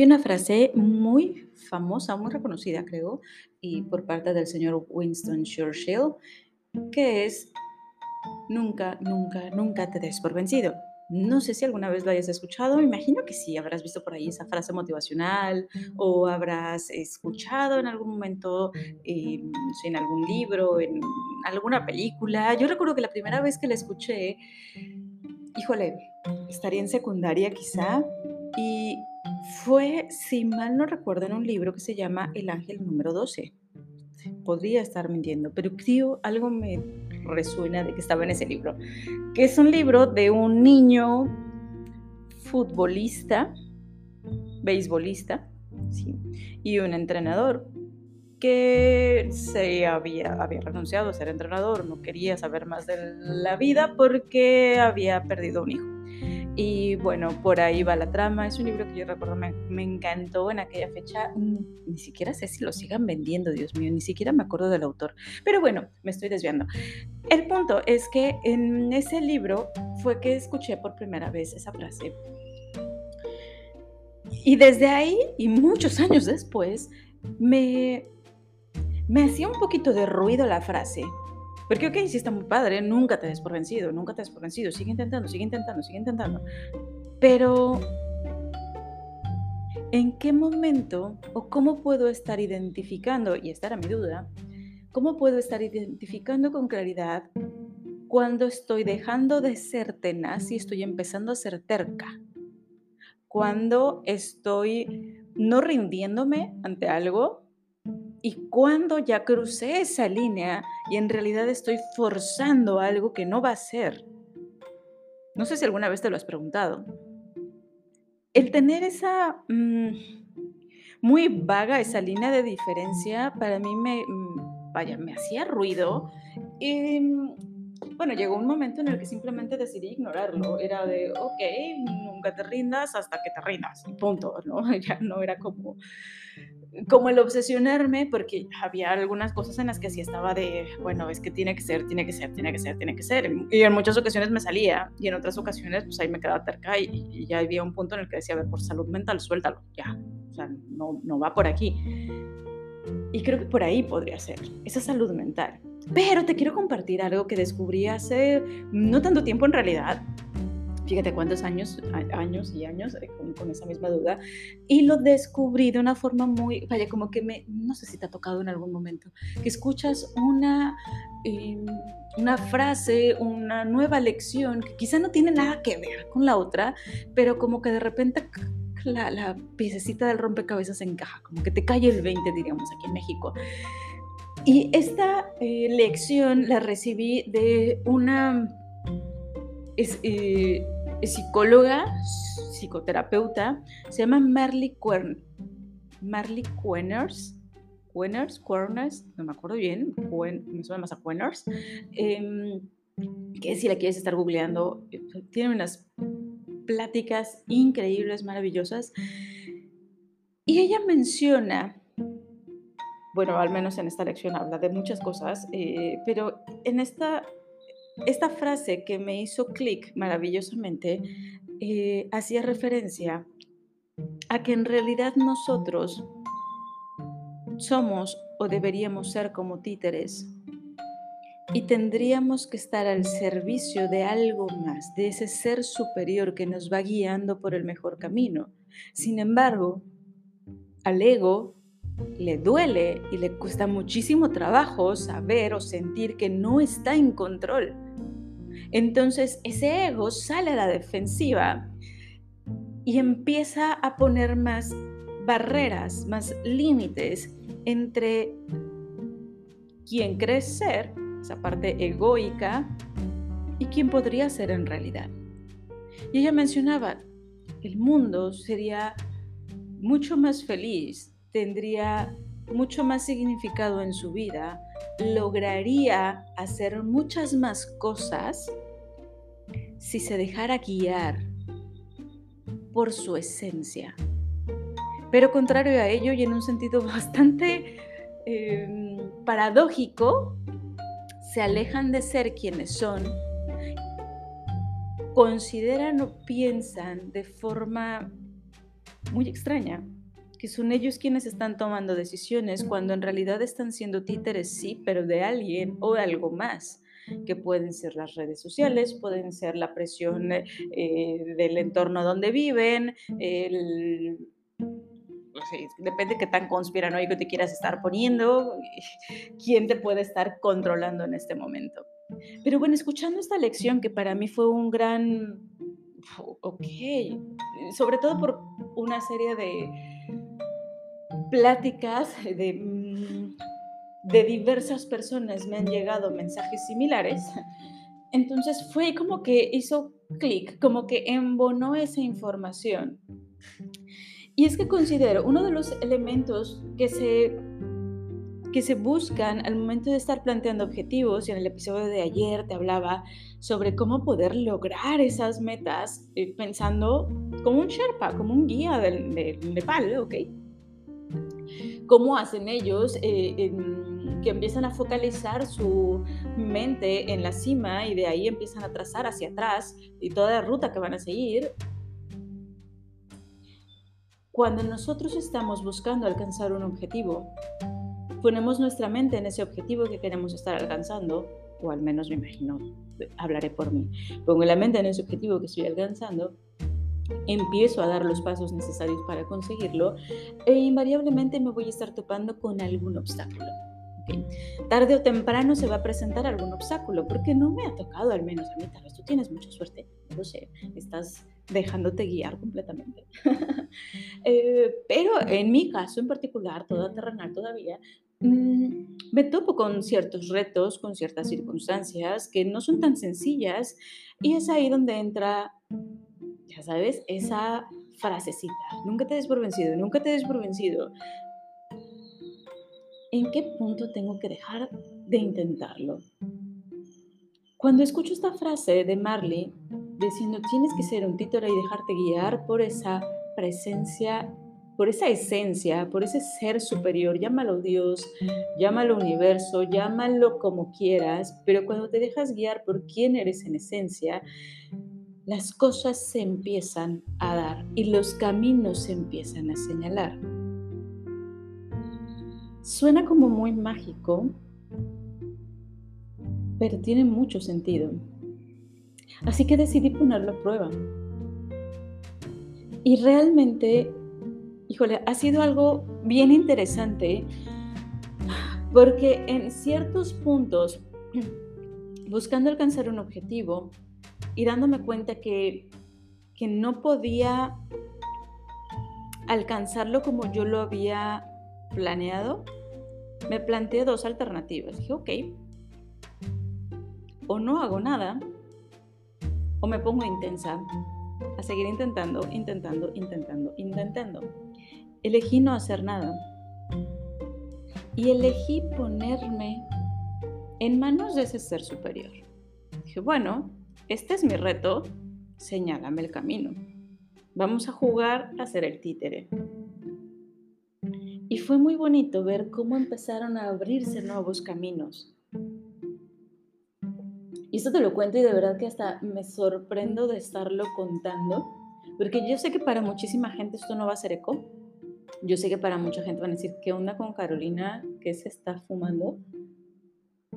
Hay una frase muy famosa, muy reconocida, creo, y por parte del señor Winston Churchill, que es nunca, nunca, nunca te des por vencido. No sé si alguna vez lo hayas escuchado, me imagino que sí, habrás visto por ahí esa frase motivacional o habrás escuchado en algún momento, eh, en algún libro, en alguna película. Yo recuerdo que la primera vez que la escuché, híjole, estaría en secundaria quizá, y fue, si mal no recuerdo, en un libro que se llama El Ángel número 12. Podría estar mintiendo, pero creo algo me resuena de que estaba en ese libro, que es un libro de un niño futbolista, beisbolista, y un entrenador que se había renunciado a ser entrenador, no quería saber más de la vida porque había perdido un hijo. Y bueno, por ahí va la trama. Es un libro que yo recuerdo me, me, encantó en aquella fecha. Ni siquiera sé si lo sigan vendiendo, Dios mío, ni siquiera me acuerdo del autor. Pero bueno, me estoy desviando. El punto es que en ese libro fue que escuché por primera vez esa frase. Y desde ahí, y muchos años después, me, me hacía un poquito de ruido la frase. Porque, ok, sí está muy padre, nunca te des por vencido, nunca te des por vencido, sigue intentando, sigue intentando, sigue intentando. Pero, ¿en qué momento o cómo puedo estar identificando, y esta era mi duda, cómo puedo estar identificando con claridad cuando estoy dejando de ser tenaz y estoy empezando a ser terca? Cuando estoy no rindiéndome ante algo, y cuando ya crucé esa línea y en realidad estoy forzando algo que no va a ser. No sé si alguna vez te lo has preguntado. El tener esa mm, muy vaga, esa línea de diferencia, para mí me, mm, vaya, me hacía ruido. Y mm, bueno, llegó un momento en el que simplemente decidí ignorarlo. Era de, ok, nunca te rindas hasta que te rindas. Punto, ¿no? Ya no era como como el obsesionarme, porque había algunas cosas en las que sí estaba de, bueno, es que tiene que ser, tiene que ser, tiene que ser, tiene que ser. Y en muchas ocasiones me salía, y en otras ocasiones, pues ahí me quedaba terca, y, ya había un punto en el que decía, a ver, por salud mental, suéltalo, ya. O sea, no, no va por aquí. Y creo que por ahí podría ser, esa salud mental. Pero te quiero compartir algo que descubrí hace no tanto tiempo en realidad, fíjate cuántos años, años y años eh, con, esa misma duda, y lo descubrí de una forma muy, vaya, como que me, no sé si te ha tocado en algún momento, que escuchas una, em, una frase, una nueva lección que quizá no tiene nada que ver con la otra, pero como que de repente la, la piececita del rompecabezas encaja, como que te cae el 20, diríamos, aquí en México. Y esta eh, lección la recibí de una es, eh, psicóloga, psicoterapeuta, se llama Marley Quern, Marley Quenners, Quenners, Querners, no me acuerdo bien, me suena más a Quenners, em, que si la quieres estar googleando, tiene unas pláticas increíbles, maravillosas, y ella menciona bueno, al menos en esta lección habla de muchas cosas, eh, pero en esta esta frase que me hizo clic maravillosamente eh, hacía referencia a que en realidad nosotros somos o deberíamos ser como títeres y tendríamos que estar al servicio de algo más, de ese ser superior que nos va guiando por el mejor camino. Sin embargo, al ego le duele y le cuesta muchísimo trabajo saber o sentir que no está en control entonces ese ego sale a la defensiva y empieza a poner más barreras, más límites entre quien cree ser, esa parte egoica, y quien podría ser en realidad. Y ella mencionaba, el mundo sería mucho más feliz, tendría mucho más significado en su vida, lograría hacer muchas más cosas si se dejara guiar por su esencia. Pero contrario a ello y en un sentido bastante em, paradójico, se alejan de ser quienes son, consideran o piensan de forma muy extraña, que son ellos quienes están tomando decisiones cuando en realidad están siendo títeres, sí, pero de alguien o algo más que pueden ser las redes sociales, pueden ser la presión eh, del entorno donde viven, el, depende de qué tan conspiranoico te quieras estar poniendo, quién te puede estar controlando en este momento. Pero bueno, escuchando esta lección que para mí fue un gran, ok, sobre todo por una serie de pláticas de, mm, de diversas personas me han llegado mensajes similares. Entonces fue como que hizo clic, como que embonó esa información. Y es que considero uno de los elementos que se, que se buscan al momento de estar planteando objetivos, y en el episodio de ayer te hablaba sobre cómo poder lograr esas metas eh, pensando como un Sherpa, como un guía del, Nepal, ¿ok? ¿Cómo hacen ellos eh, que empiezan a focalizar su mente en la cima y de ahí empiezan a trazar hacia atrás y toda la ruta que van a seguir. Cuando nosotros estamos buscando alcanzar un objetivo, ponemos nuestra mente en ese objetivo que queremos estar alcanzando, o al menos me imagino, hablaré por mí, pongo la mente en ese objetivo que estoy alcanzando, empiezo a dar los pasos necesarios para conseguirlo e invariablemente me voy a estar topando con algún obstáculo. Tarde o temprano se va a presentar algún obstáculo, porque no me ha tocado, al menos a mí, tal vez tú tienes mucha suerte, no lo sé, estás dejándote guiar completamente. Eh, pero en mi caso en particular, toda terrenal todavía, mm, me topo con ciertos retos, con ciertas circunstancias que no son tan sencillas y es ahí donde entra, ya sabes, esa frasecita, nunca te des por vencido, nunca te des por vencido. ¿En qué punto tengo que dejar de intentarlo? Cuando escucho esta frase de Marley diciendo tienes que ser un títere y dejarte guiar por esa presencia, por esa esencia, por ese ser superior, llámalo Dios, llámalo universo, llámalo como quieras, pero cuando te dejas guiar por quién eres en esencia, las cosas se empiezan a dar y los caminos se empiezan a señalar. Suena como muy mágico, pero tiene mucho sentido. Así que decidí ponerlo a prueba. Y realmente, híjole, ha sido algo bien interesante porque en ciertos puntos, buscando alcanzar un objetivo y dándome cuenta que, que no podía alcanzarlo como yo lo había planeado, me planteé dos alternativas. Dije, ok, o no hago nada o me pongo intensa a seguir intentando, intentando, intentando, intentando. Elegí no hacer nada y elegí ponerme en manos de ese ser superior. Dije, bueno, este es mi reto, señálame el camino. Vamos a jugar a ser el títere. Y fue muy bonito ver cómo empezaron a abrirse nuevos caminos y esto te lo cuento y de verdad que hasta me sorprendo de estarlo contando, porque yo sé que para muchísima gente esto no va a ser eco. Yo sé que para mucha gente van a decir, ¿qué onda con Carolina? ¿Qué se está fumando?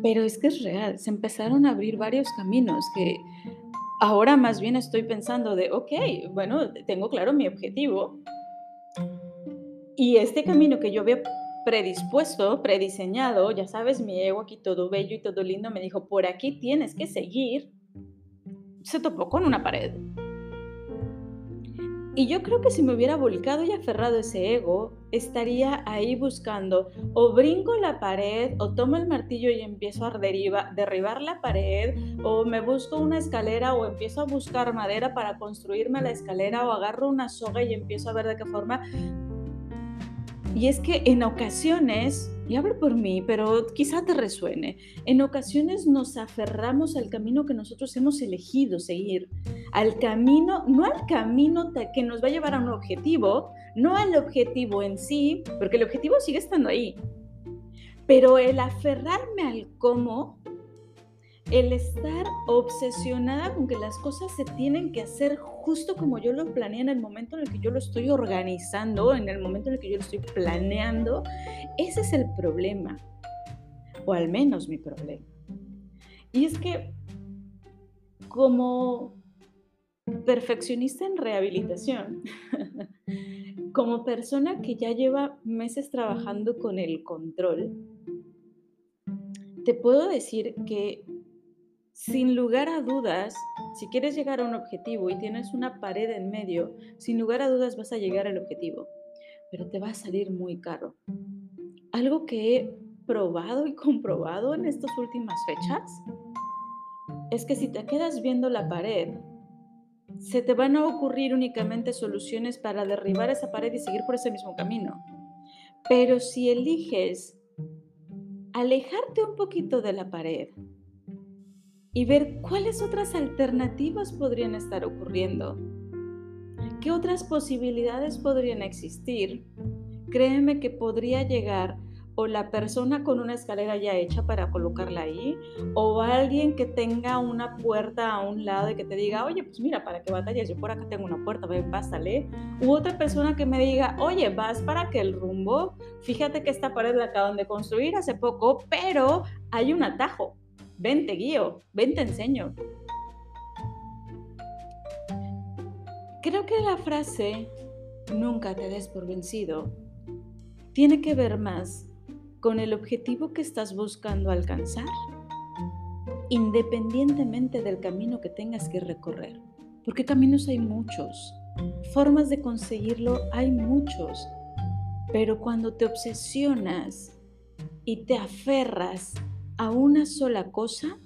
Pero es que es real, se empezaron a abrir varios caminos que ahora más bien estoy pensando de, ok, bueno, tengo claro mi objetivo. Y este camino que yo había predispuesto, prediseñado, ya sabes, mi ego aquí todo bello y todo lindo me dijo, por aquí tienes que seguir, se topó con una pared. Y yo creo que si me hubiera volcado y aferrado ese ego, estaría ahí buscando o brinco la pared o tomo el martillo y empiezo a derribar la pared o me busco una escalera o empiezo a buscar madera para construirme la escalera o agarro una soga y empiezo a ver de qué forma. Y es que en ocasiones, y hablo por mí, pero quizá te resuene, en ocasiones nos aferramos al camino que nosotros hemos elegido seguir, al camino, no al camino que nos va a llevar a un objetivo, no al objetivo en sí, porque el objetivo sigue estando ahí, pero el aferrarme al cómo el estar obsesionada con que las cosas se tienen que hacer justo como yo lo planeé en el momento en el que yo lo estoy organizando, en el momento en el que yo lo estoy planeando, ese es el problema, o al menos mi problema. Y es que como perfeccionista en rehabilitación, como persona que ya lleva meses trabajando con el control, te puedo decir que sin lugar a dudas, si quieres llegar a un objetivo y tienes una pared en medio, sin lugar a dudas vas a llegar al objetivo, pero te va a salir muy caro. Algo que he probado y comprobado en estas últimas fechas es que si te quedas viendo la pared, se te van a ocurrir únicamente soluciones para derribar esa pared y seguir por ese mismo camino. Pero si eliges alejarte un poquito de la pared, y ver cuáles otras alternativas podrían estar ocurriendo. ¿Qué otras posibilidades podrían existir? Créeme que podría llegar o la persona con una escalera ya hecha para colocarla ahí, o alguien que tenga una puerta a un lado y que te diga, oye, pues mira, ¿para qué batallas? Yo por acá tengo una puerta, ven, pásale. U otra persona que me diga, oye, vas para que el rumbo, fíjate que esta pared la acaban de construir hace poco, pero hay un atajo ven te guío, ven te enseño. Creo que la frase nunca te des por vencido tiene que ver más con el objetivo que estás buscando alcanzar, independientemente del camino que tengas que recorrer, porque caminos hay muchos, formas de conseguirlo hay muchos, pero cuando te obsesionas y te aferras a una sola cosa,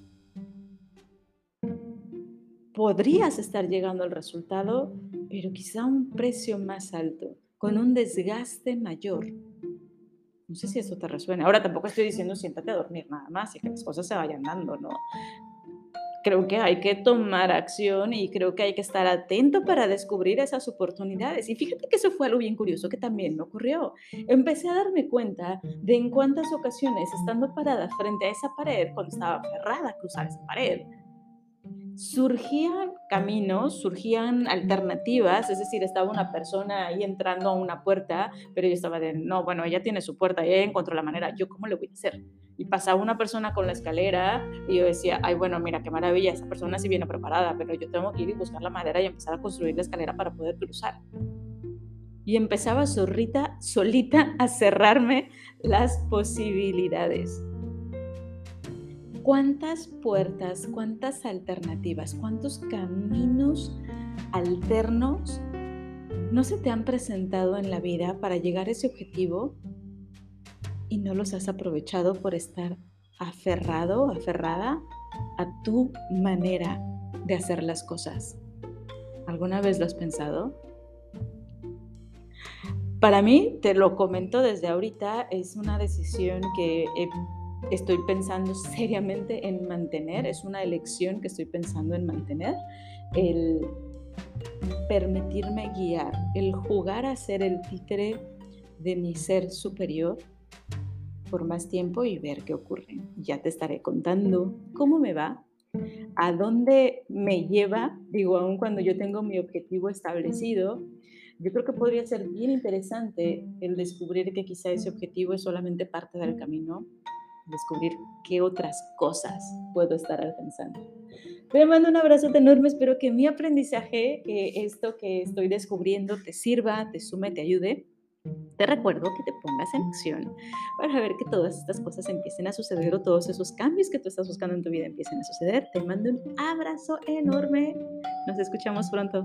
podrías estar llegando al resultado, pero quizá a un precio más alto, con un desgaste mayor. No sé si eso te resuena. Ahora tampoco estoy diciendo siéntate a dormir nada más y que las cosas se vayan dando, ¿no? Creo que hay que tomar acción y creo que hay que estar atento para descubrir esas oportunidades. Y fíjate que eso fue algo bien curioso que también me ocurrió. Empecé a darme cuenta de en cuántas ocasiones, estando parada frente a esa pared, cuando estaba aferrada a cruzar esa pared, surgían caminos, surgían alternativas, es decir, estaba una persona ahí entrando a una puerta, pero yo estaba de, no, bueno, ella tiene su puerta, ella encontró la manera, ¿yo cómo le voy a hacer? Y pasaba una persona con la escalera y yo decía, ay, bueno, mira, qué maravilla, esa persona sí viene preparada, pero yo tengo que ir y buscar la madera y empezar a construir la escalera para poder cruzar. Y empezaba solita, solita a cerrarme las posibilidades cuántas puertas, cuántas alternativas, cuántos caminos alternos no se te han presentado en la vida para llegar a ese objetivo y no los has aprovechado por estar aferrado, aferrada a tu manera de hacer las cosas. ¿Alguna vez lo has pensado? Para mí, te lo comento desde ahorita, es una decisión que he estoy pensando seriamente en mantener, es una elección que estoy pensando en mantener, el permitirme guiar, el jugar a ser el títere de mi ser superior por más tiempo y ver qué ocurre. Ya te estaré contando cómo me va, a dónde me lleva, digo, aún cuando yo tengo mi objetivo establecido, yo creo que podría ser bien interesante el descubrir que quizá ese objetivo es solamente parte del camino descubrir qué otras cosas puedo estar alcanzando. Te mando un abrazo enorme, espero que mi aprendizaje, que esto que estoy descubriendo te sirva, te sume, te ayude. Te recuerdo que te pongas en acción para ver que todas estas cosas empiecen a suceder o todos esos cambios que tú estás buscando en tu vida empiecen a suceder. Te mando un abrazo enorme. Nos escuchamos pronto.